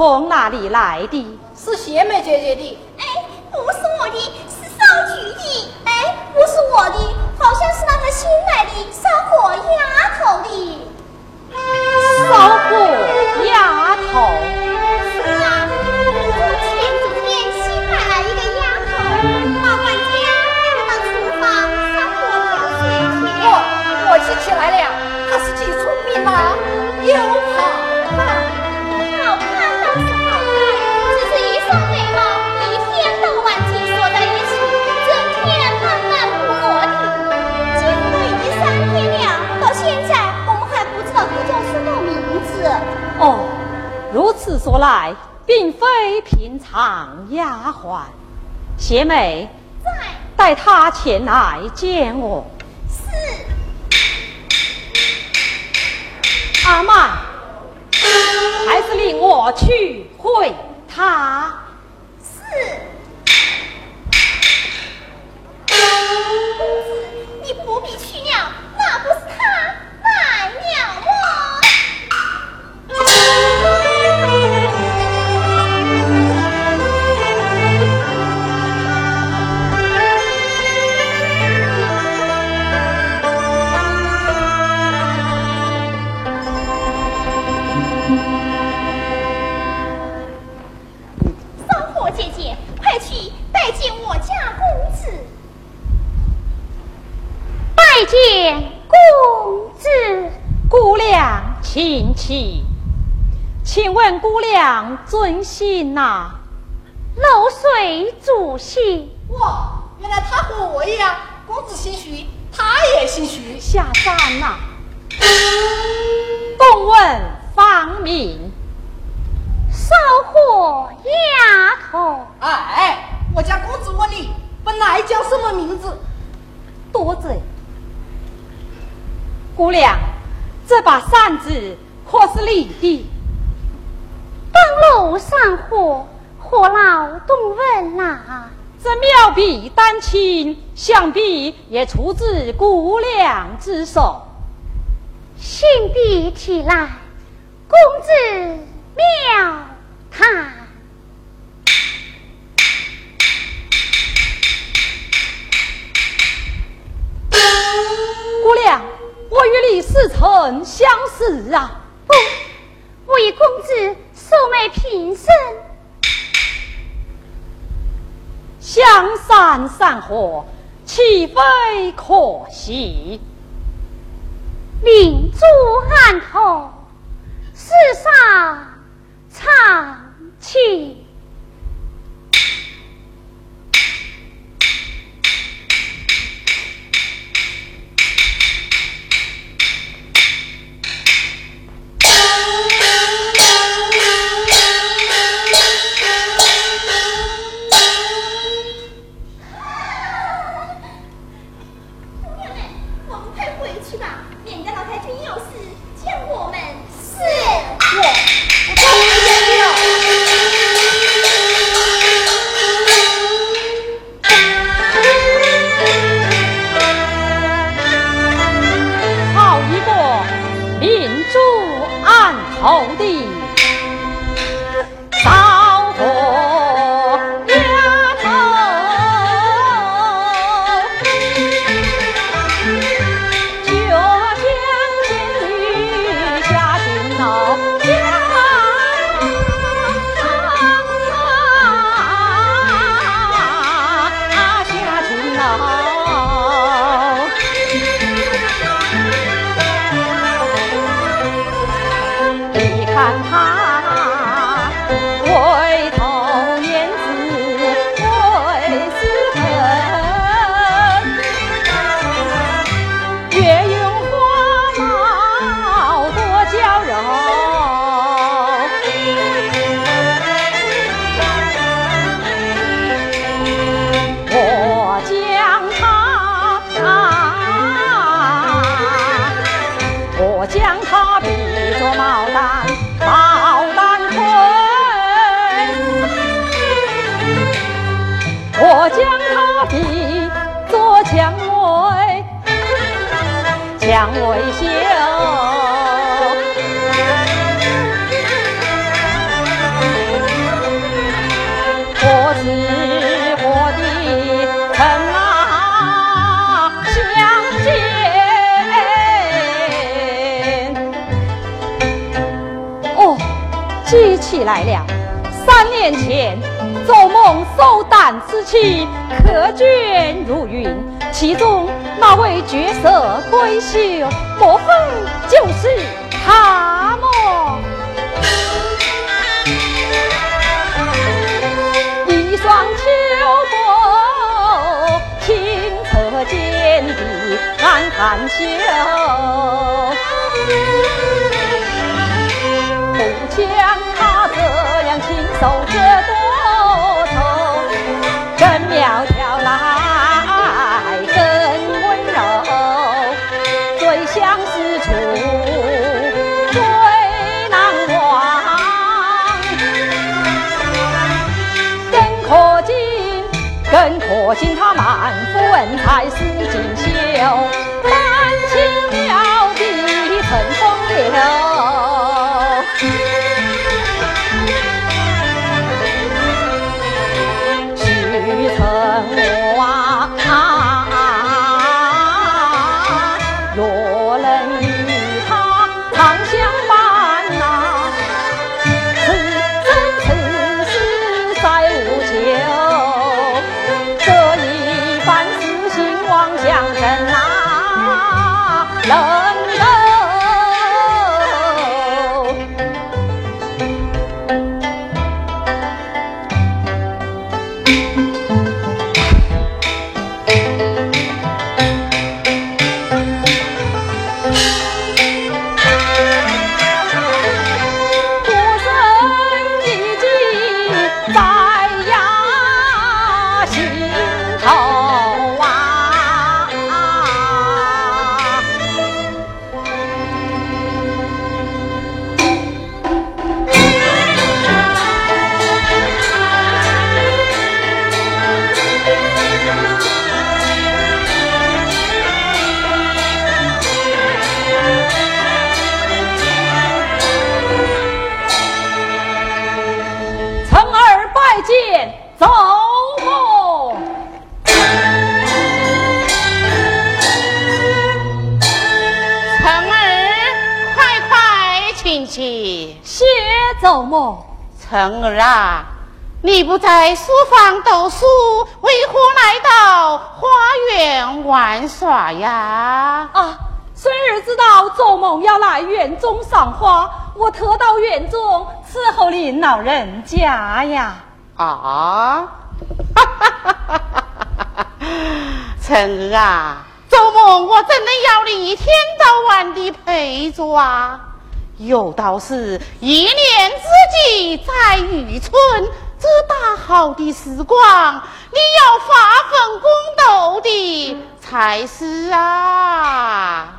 从哪里来的？是贤美姐姐的。哎，不是我的，是少菊的。哎，不是我的，好像是那个新来的烧火丫头的。烧火丫头。是啊，前几天新买了一个丫头，把管家到厨房烧火调水去。我我记起来了，如此说来，并非平常丫鬟。邪美，在，带她前来见我。是。阿曼，还是令我去会他。是。公子，你不必去了，那不是娘请起。请问姑娘尊姓呐？漏水主姓。哇，原来他和我一样，公子姓徐，他也姓徐。下山呐。公问芳名。烧火丫头。哎，我家公子问你，本来叫什么名字？多嘴。姑娘，这把扇子可是你的？当楼上火，火老动问呐？这妙笔丹青，想必也出自姑娘之手。信笔起来，公子妙谈。姑娘，我与你似曾相识啊！不，为公子。素昧平生，相山散伙，岂非可惜？明珠案头，世上常起。来了。三年前，做梦首胆之妻，客卷如云，其中那位绝色闺秀，莫非就是他么？一双秋波，清澈见底，暗含羞。不将。这样亲手这多愁，真苗条来更温柔，最相思处最难忘，更可敬，更可敬他满腹文采诗锦绣，丹青妙笔成风流。在书房读书，为何来到花园玩耍呀？啊，孙儿知道做梦要来园中赏花，我特到园中伺候您老人家呀。啊！哈哈哈哈哈！晨儿啊，做梦我怎能要你一天到晚的陪着啊？有道是一年之计在于春，这大好的时光，你要发奋攻斗的才是啊！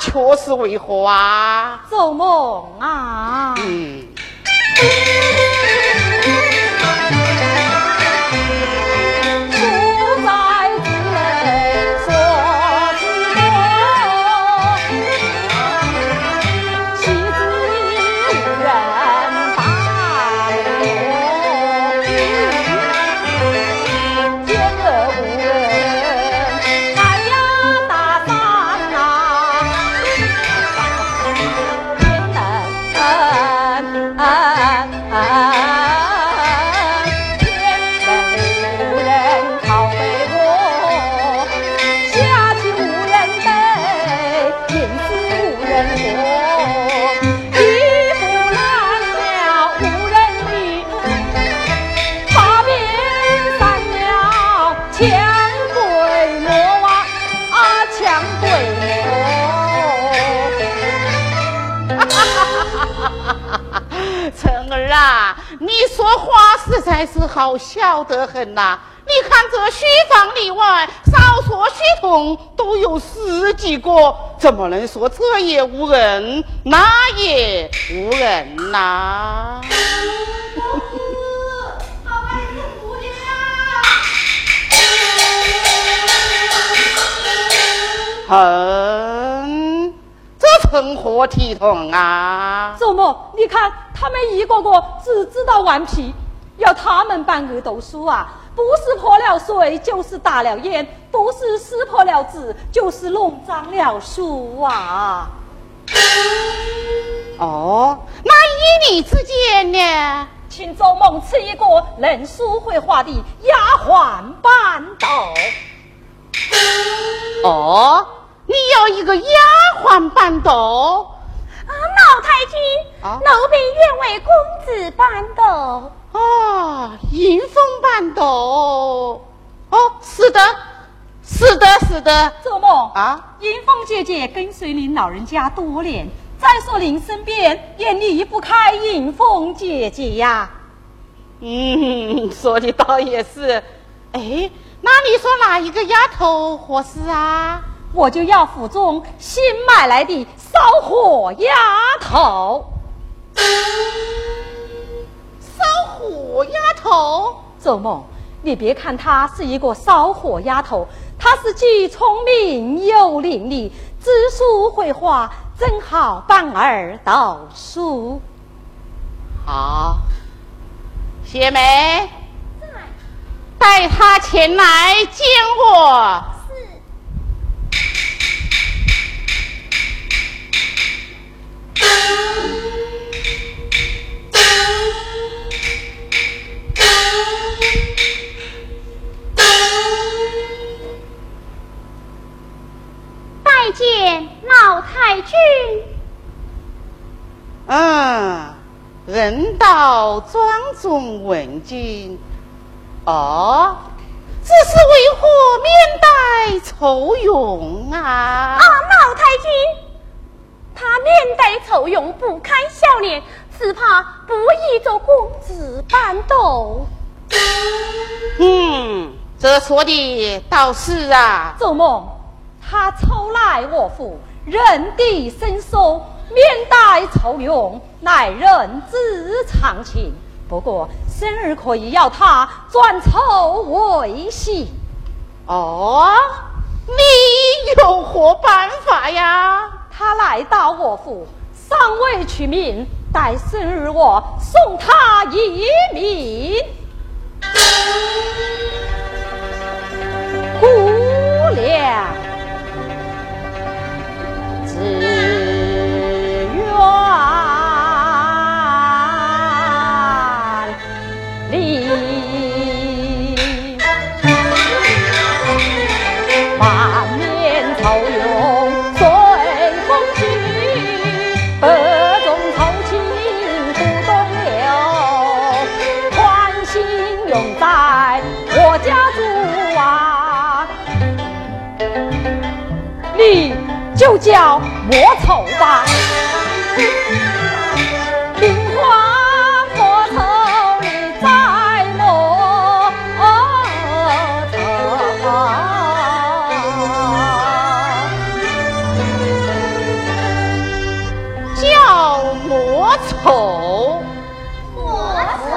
确实为何啊？做梦啊！嗯。实在是好笑得很呐！你看这书房里外，少说书童都有十几个，怎么能说这也无人，那也无人呐？哼，这成何体统啊？周末，你看。他们一个个只知道顽皮，要他们办恶斗书啊，不是泼了水，就是打了烟，不是撕破了纸，就是弄脏了书啊。哦，那依你之见呢？请周梦赐一个能书会画的丫鬟伴斗。哦，你要一个丫鬟伴斗？老太君，奴婢愿为公子伴斗。啊，迎风伴斗。哦，是的，是的，是的。做梦啊！迎风姐姐跟随您老人家多年，再说您身边也离不开迎风姐姐呀。嗯，说的倒也是。哎，那你说哪一个丫头合适啊？我就要府中新买来的烧火丫头。烧火丫头，周梦，你别看她是一个烧火丫头，她是既聪明又伶俐，知书会画，正好帮儿读书。好，谢梅，带她前来见我。拜见老太君。嗯，人到庄中问津。哦，这是为何面带愁容啊？啊，老太君，他面带愁容，不堪笑脸，只怕不宜做公子伴斗。嗯，这说的倒是啊。周梦，他初来我府，人地生疏，面带愁容，乃人之常情。不过，生日可以要他转愁为喜。哦，你有何办法呀？他来到我府，尚未取名，待生日我送他一名。姑娘叫莫愁吧，菱花莫愁，你在莫愁。叫莫愁。莫愁，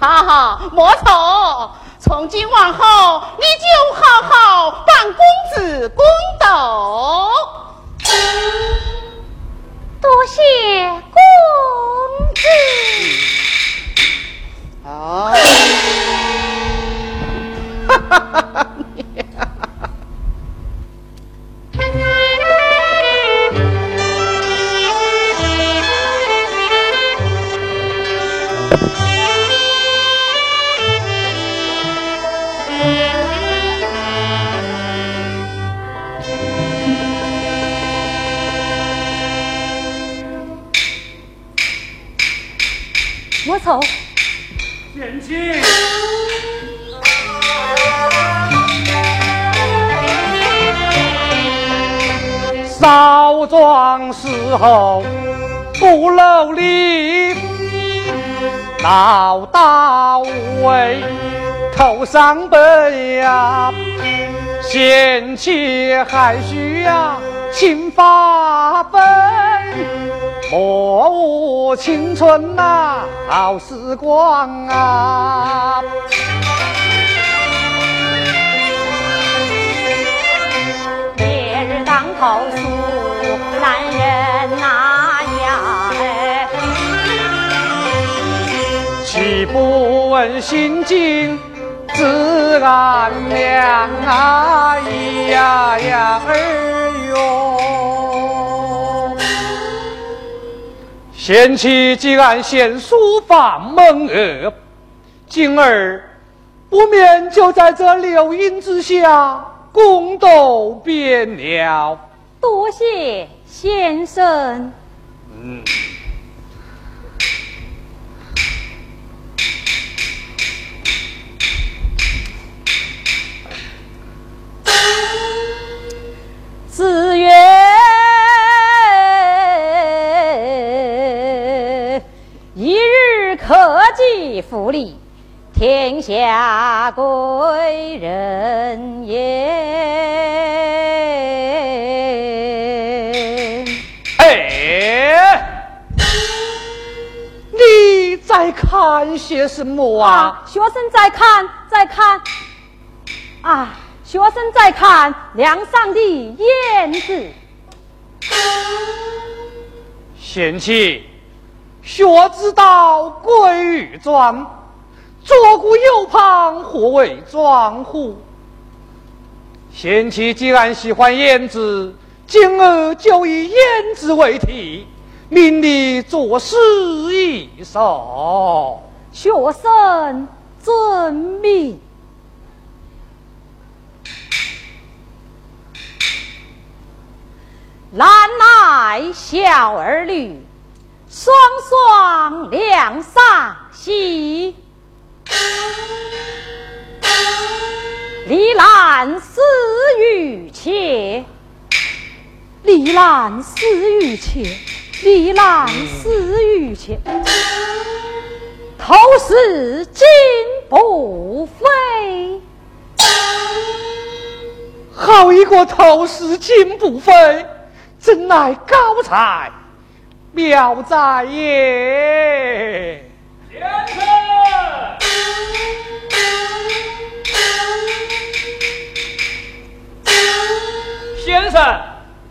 哈哈，莫愁，从今往后你就好好帮公子公斗。老大无为头上白呀，贤妻还需要勤发奋。莫误青春呐、好时光啊！不问心境自然凉啊！咿呀呀儿哟！贤妻既然献书法蒙儿，今儿不免就在这柳荫之下共斗便了。多谢先生。嗯。一日可计复利，天下归人也。哎，你在看些什么啊？学生在看，在看。啊，学生在看梁上的燕子。贤妻，学之道贵于专。左顾右盼，何为庄乎？贤妻既然喜欢胭脂，今儿就以胭脂为题，命你作诗一首。学生遵命。难耐小儿女，双双两上喜。离兰思雨切，离兰思雨切，离兰思雨切。头是金不飞，好一个头是金不飞，真乃高才妙哉耶！先生。先生，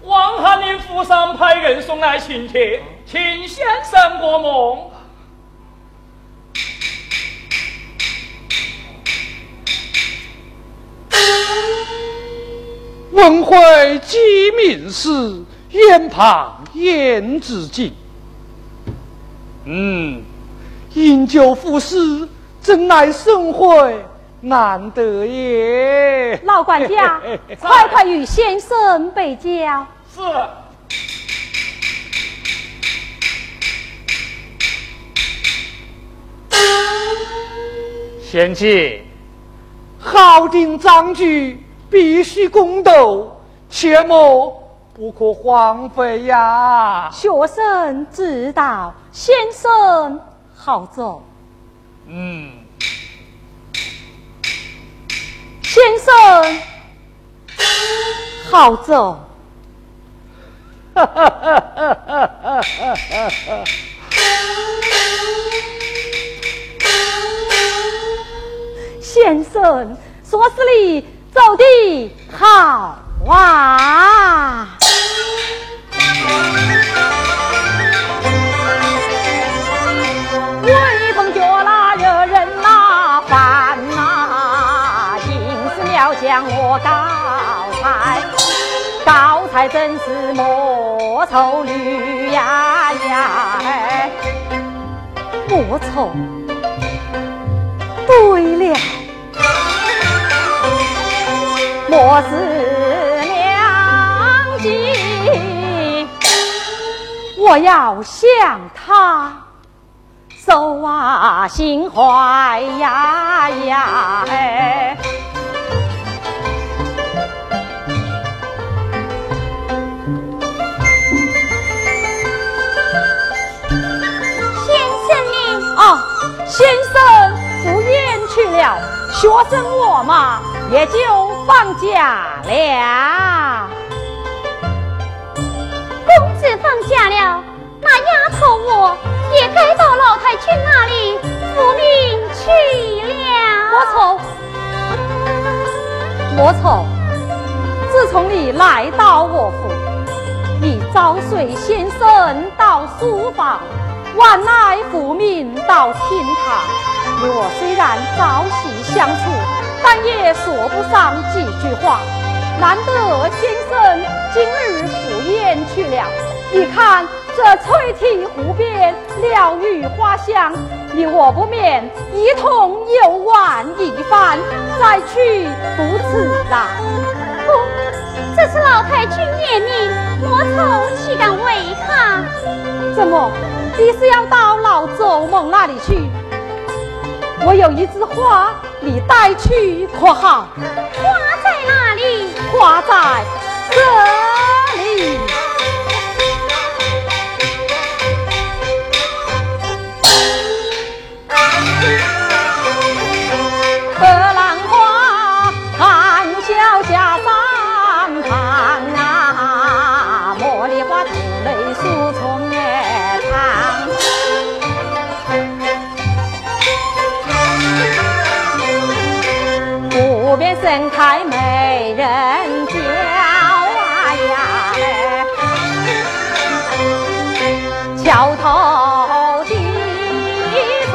王翰林府上派人送来请帖，请先生过目。文会鸡鸣时，眼旁胭脂尽。嗯，饮酒赋诗，真乃盛会。难得也！老管家，快快与先生备交。是。贤妻，好定章句，必须公斗，切莫不可荒废呀。学生知道，先生好走。嗯。先生，好走。先生，说是你走的好啊。将我高才，高才真是莫愁女呀呀！莫愁，对了，莫是我要向他收啊心怀呀呀！哎。先生赴宴去了，学生我嘛也就放假了。公子放假了，那丫头我也该到老太君那里复命去了。莫愁，莫愁，自从你来到我府，你早随先生到书房。晚来复命到厅堂，你我虽然朝夕相处，但也说不上几句话。难得先生今日赴宴去了，你看这翠堤湖边鸟语花香，你我不免一同游玩一番，再去不迟啦。不，这是老太君念命，莫愁岂敢违抗？怎么？你是要到老周梦那里去？我有一枝花，你带去可好？花在哪里？花在这里。盛开美人蕉啊呀，桥头低翠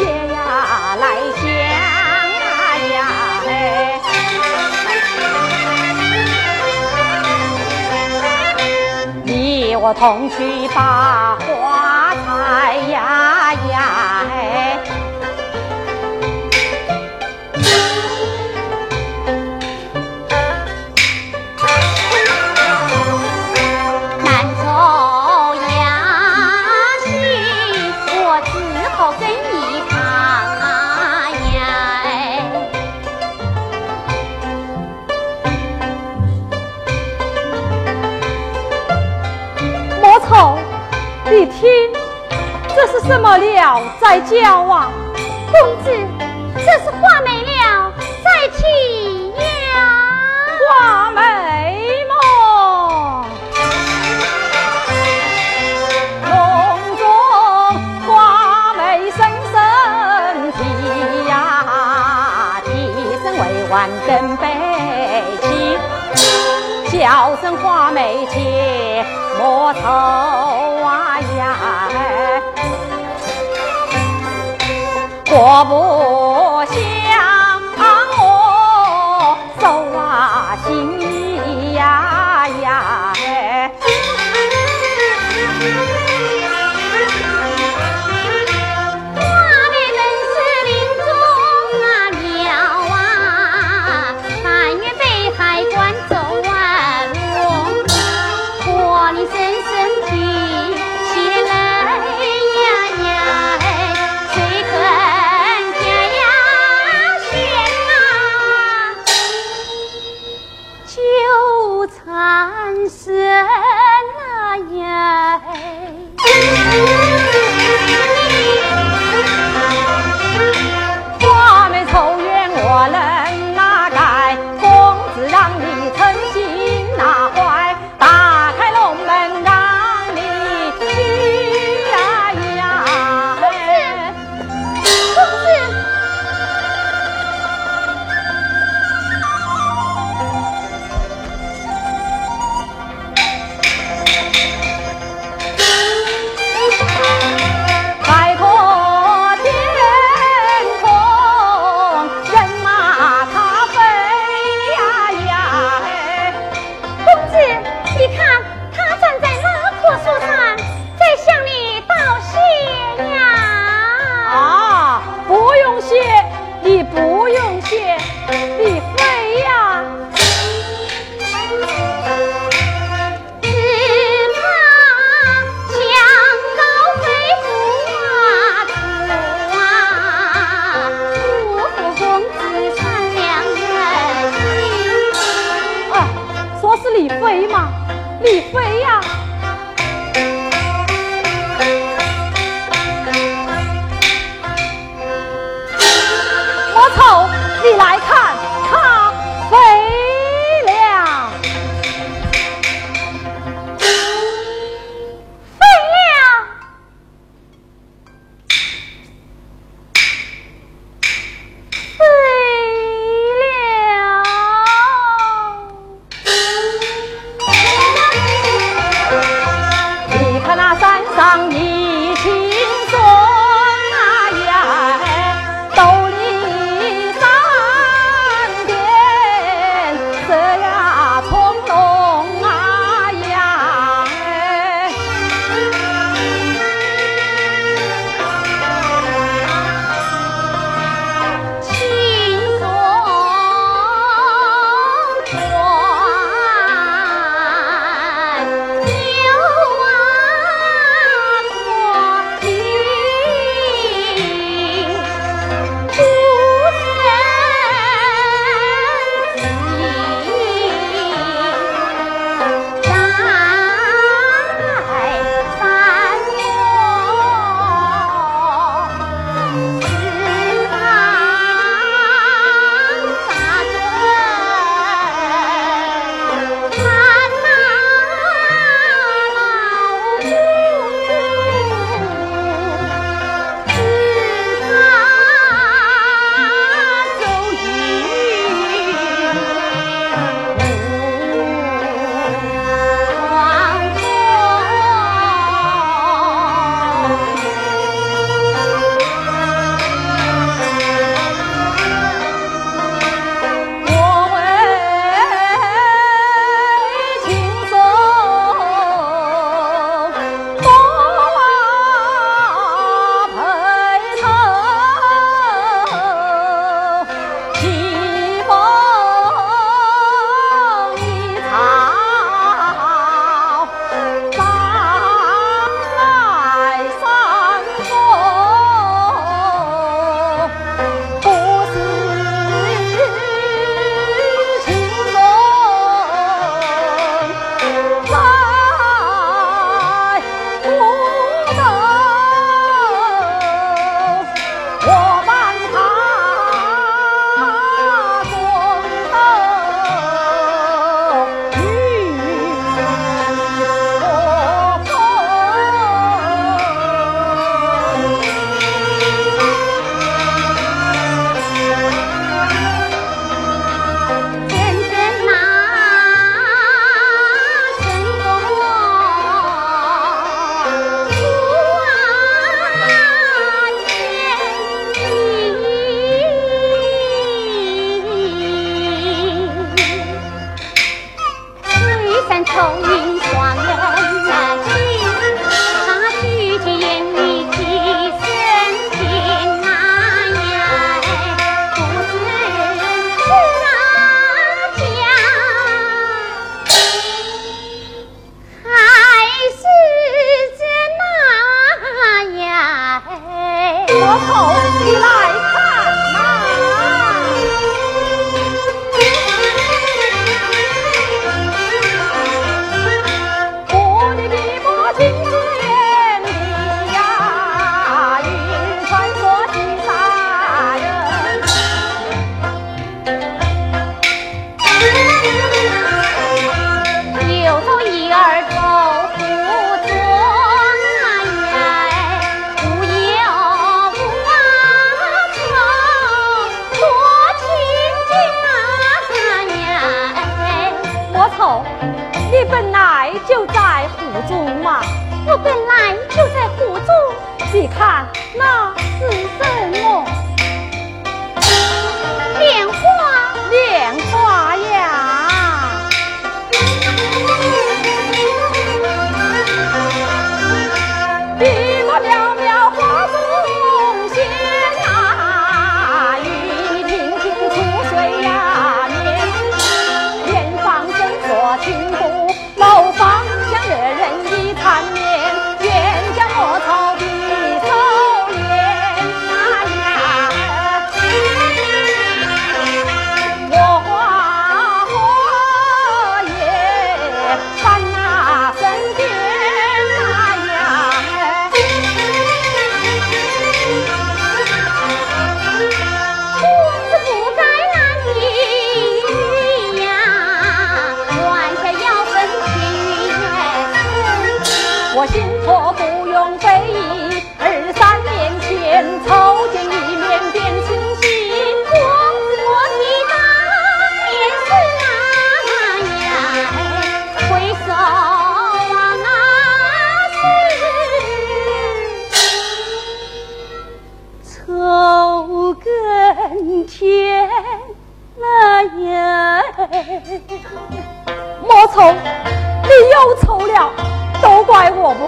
叶呀来香啊呀哎。你我同去把什么料在叫啊？公子，这是画眉了，再起呀。画眉梦，梦中画眉声声啼呀，啼声未完更悲凄，叫声画眉且莫愁我不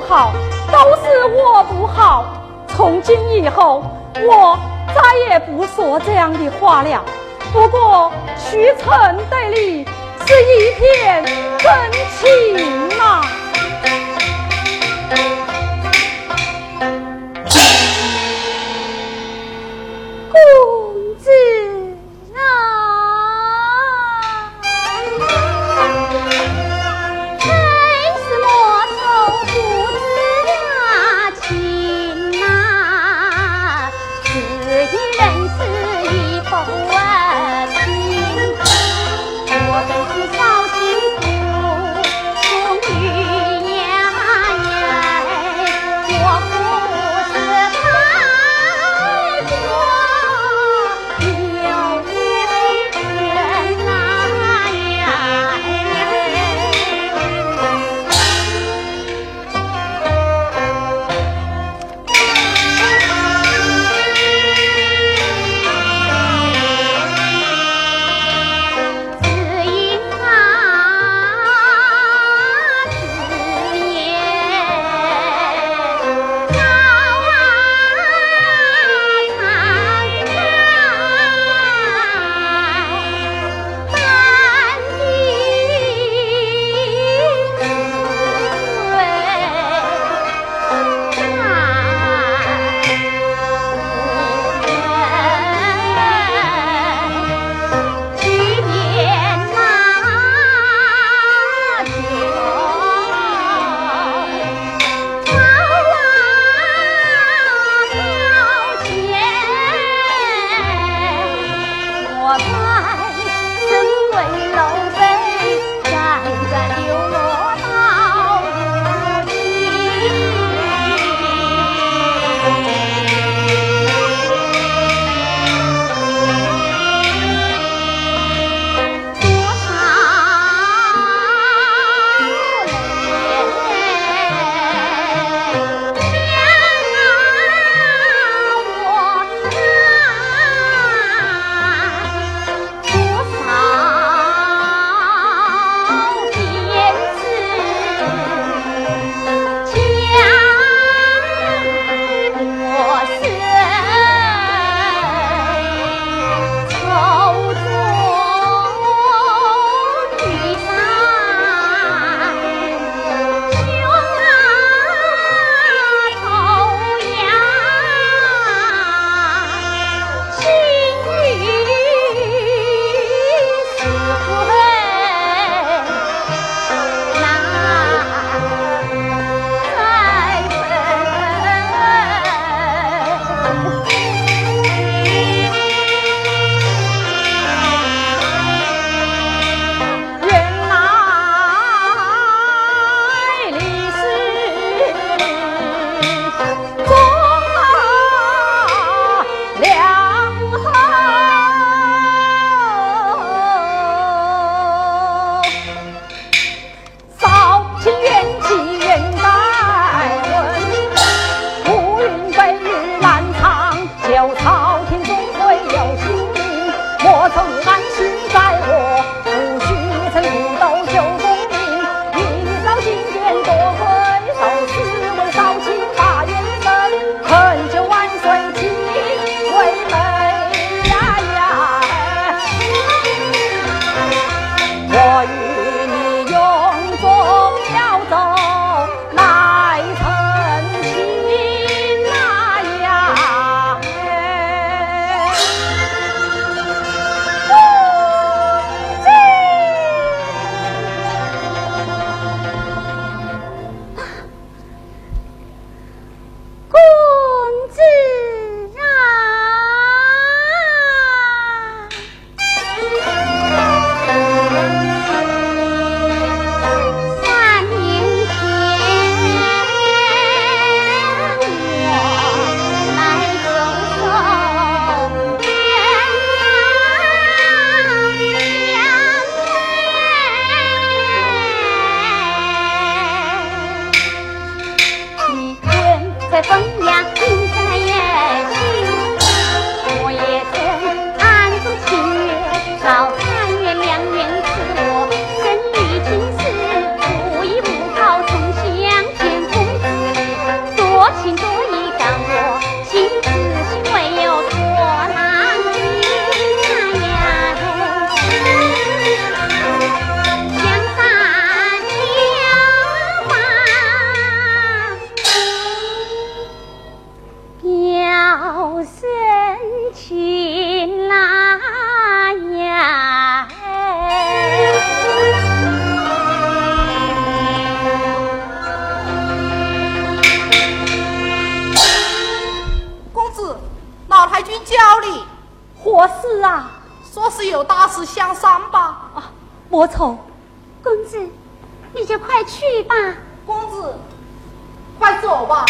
好都是我不好从今以后我再也不说这样的话了。不过徐成对你是一片真情。去吧。公子，快走吧。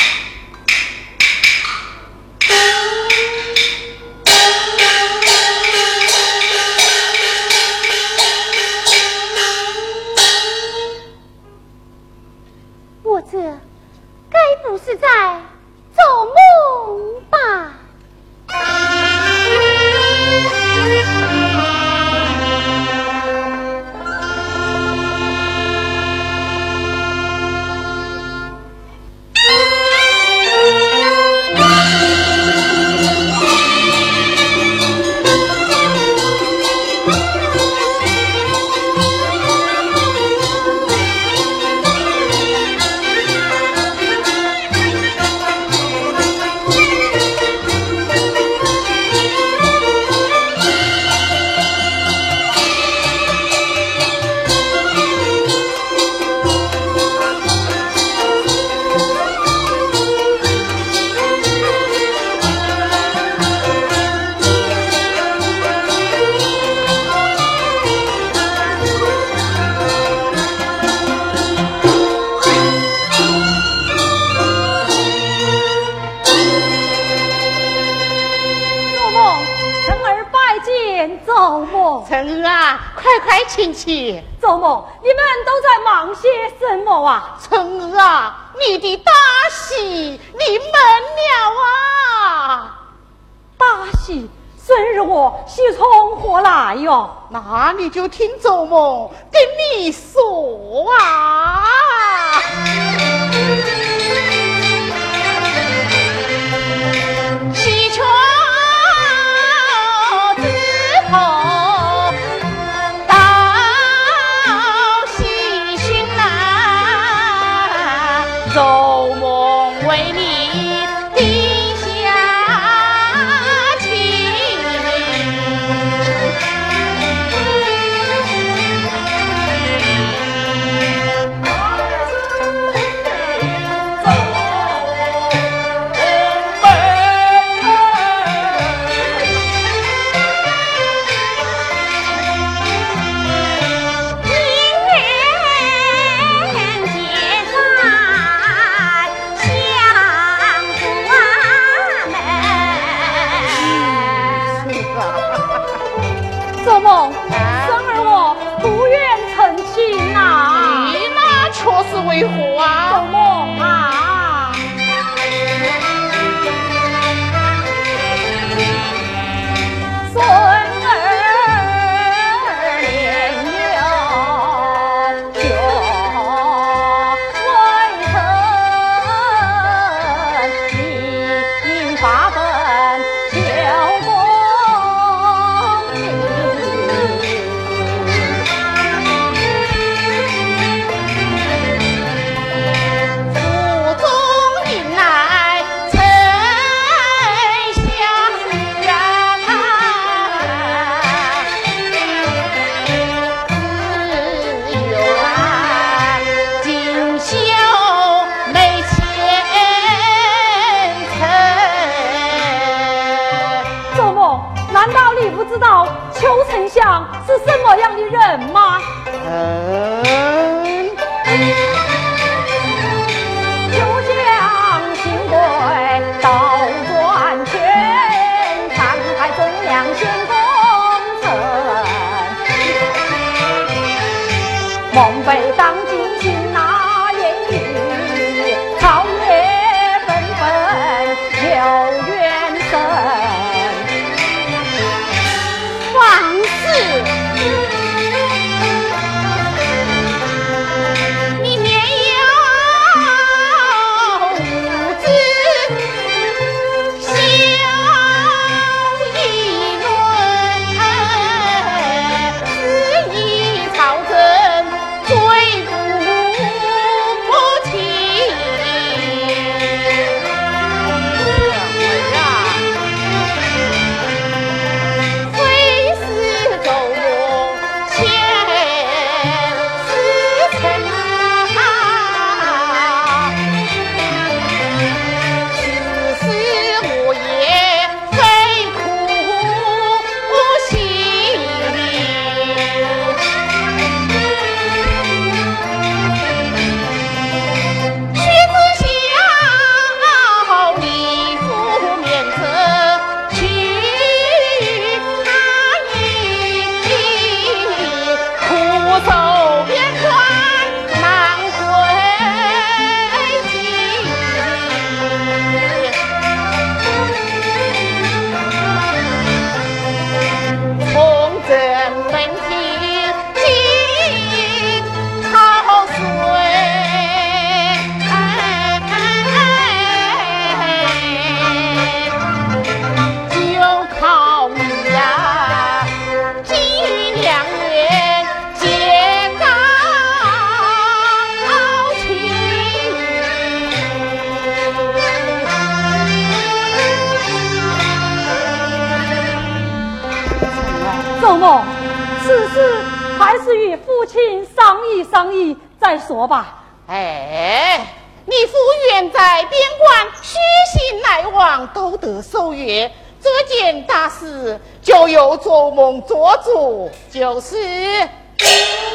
再说吧。哎，你父远在边关，虚心来往都得受约，这件大事就由做梦做主就是。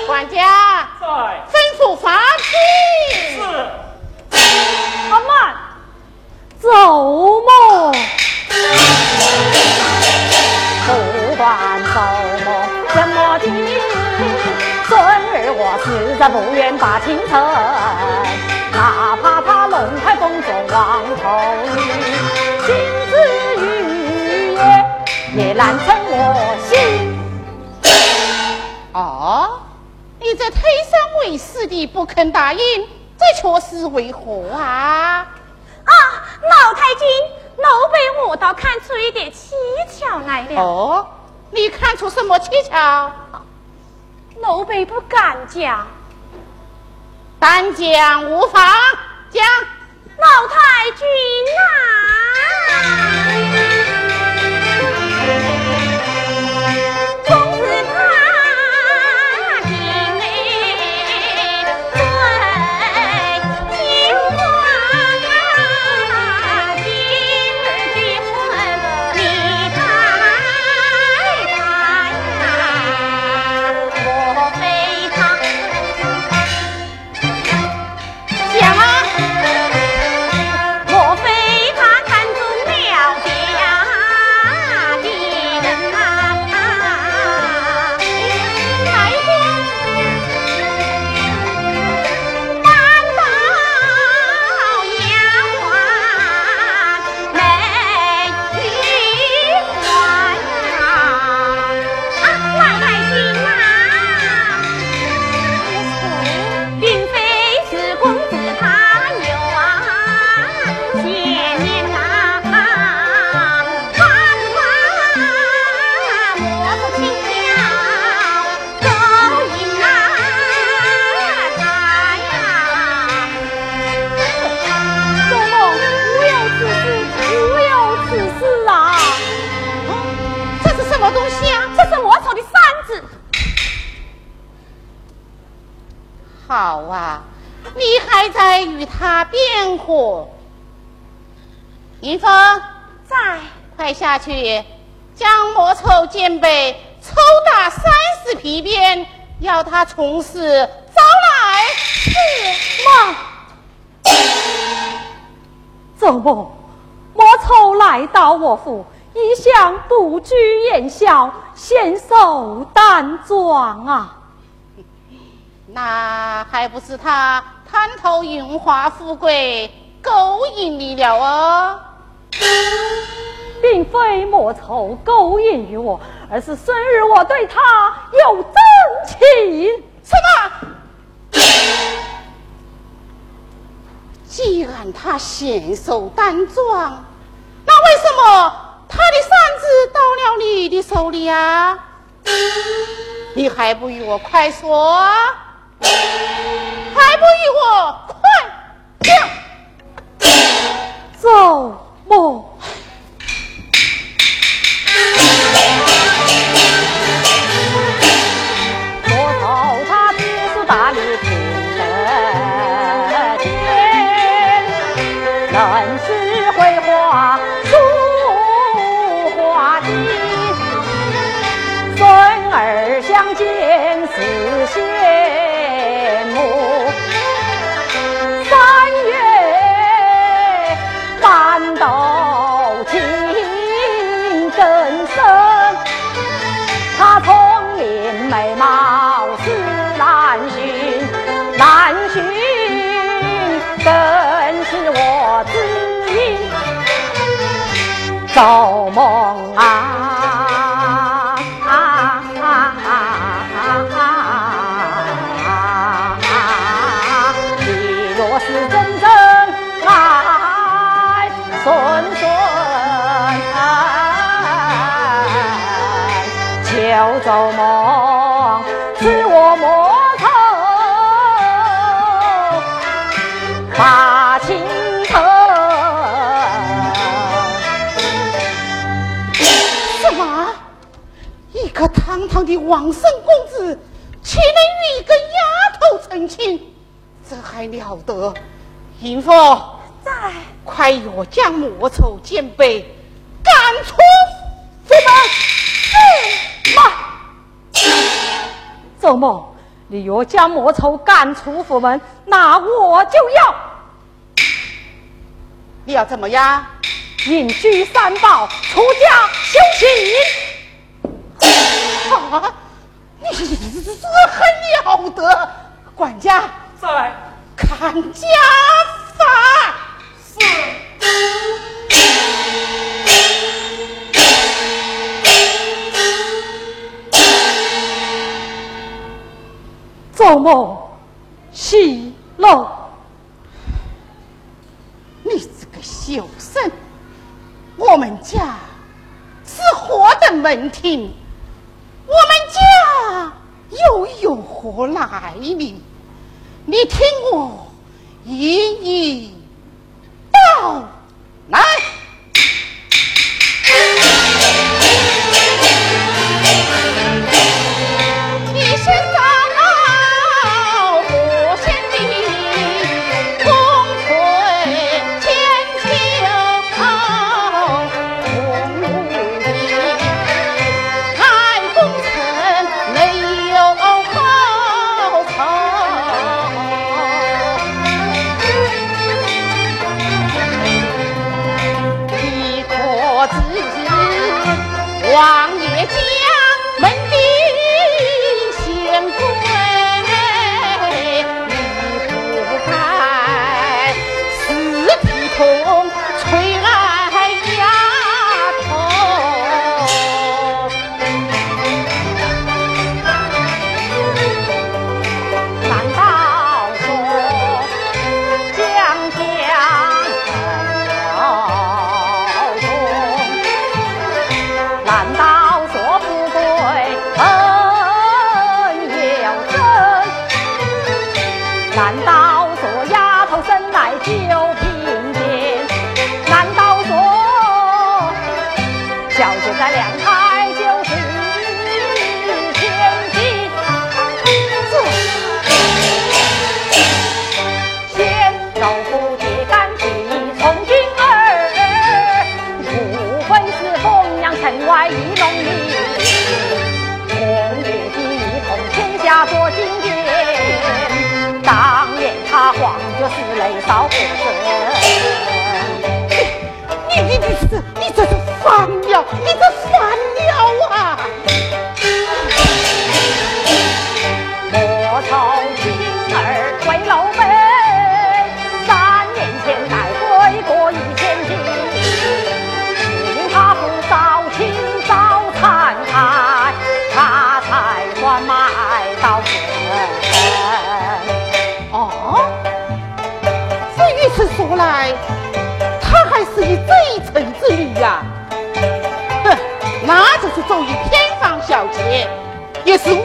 管家，在吩咐发去。是。阿曼，走梦，不管走梦怎么的，孙儿我实在不愿把情承，哪怕他龙台风中望头雨，金枝玉叶也难成我心。哦，你这推三为四的不肯答应，这却是为何啊？啊，老太君，奴婢我倒看出一点蹊跷来了。哦，你看出什么蹊跷？奴婢不敢讲。但讲无妨，讲。老太君呐，要他从实招来是吗？周某，莫愁来到我府，一向不拘言笑，显瘦淡妆啊。那还不是他贪图荣华富贵，勾引你了哦？并非莫愁勾引于我，而是孙儿我对他有真情。什么？既然他显瘦单壮，那为什么他的扇子到了你的手里啊？你还不与我快说？还不与我快讲？走，莫。造梦啊！你若是真正爱顺顺，就造梦，王生公子，岂能与一个丫头成亲？这还了得！淫妇，在，快约将莫愁减备，赶出府门。是妈，周某，你若将莫愁赶出府门，那我就要你要怎么样？隐居三宝，出家修行。啊！你这很了得，管家在。看家法。周某喜乐。你这个小生，我们家是何等门庭？我们家又有何来历？你听我一一道来。也是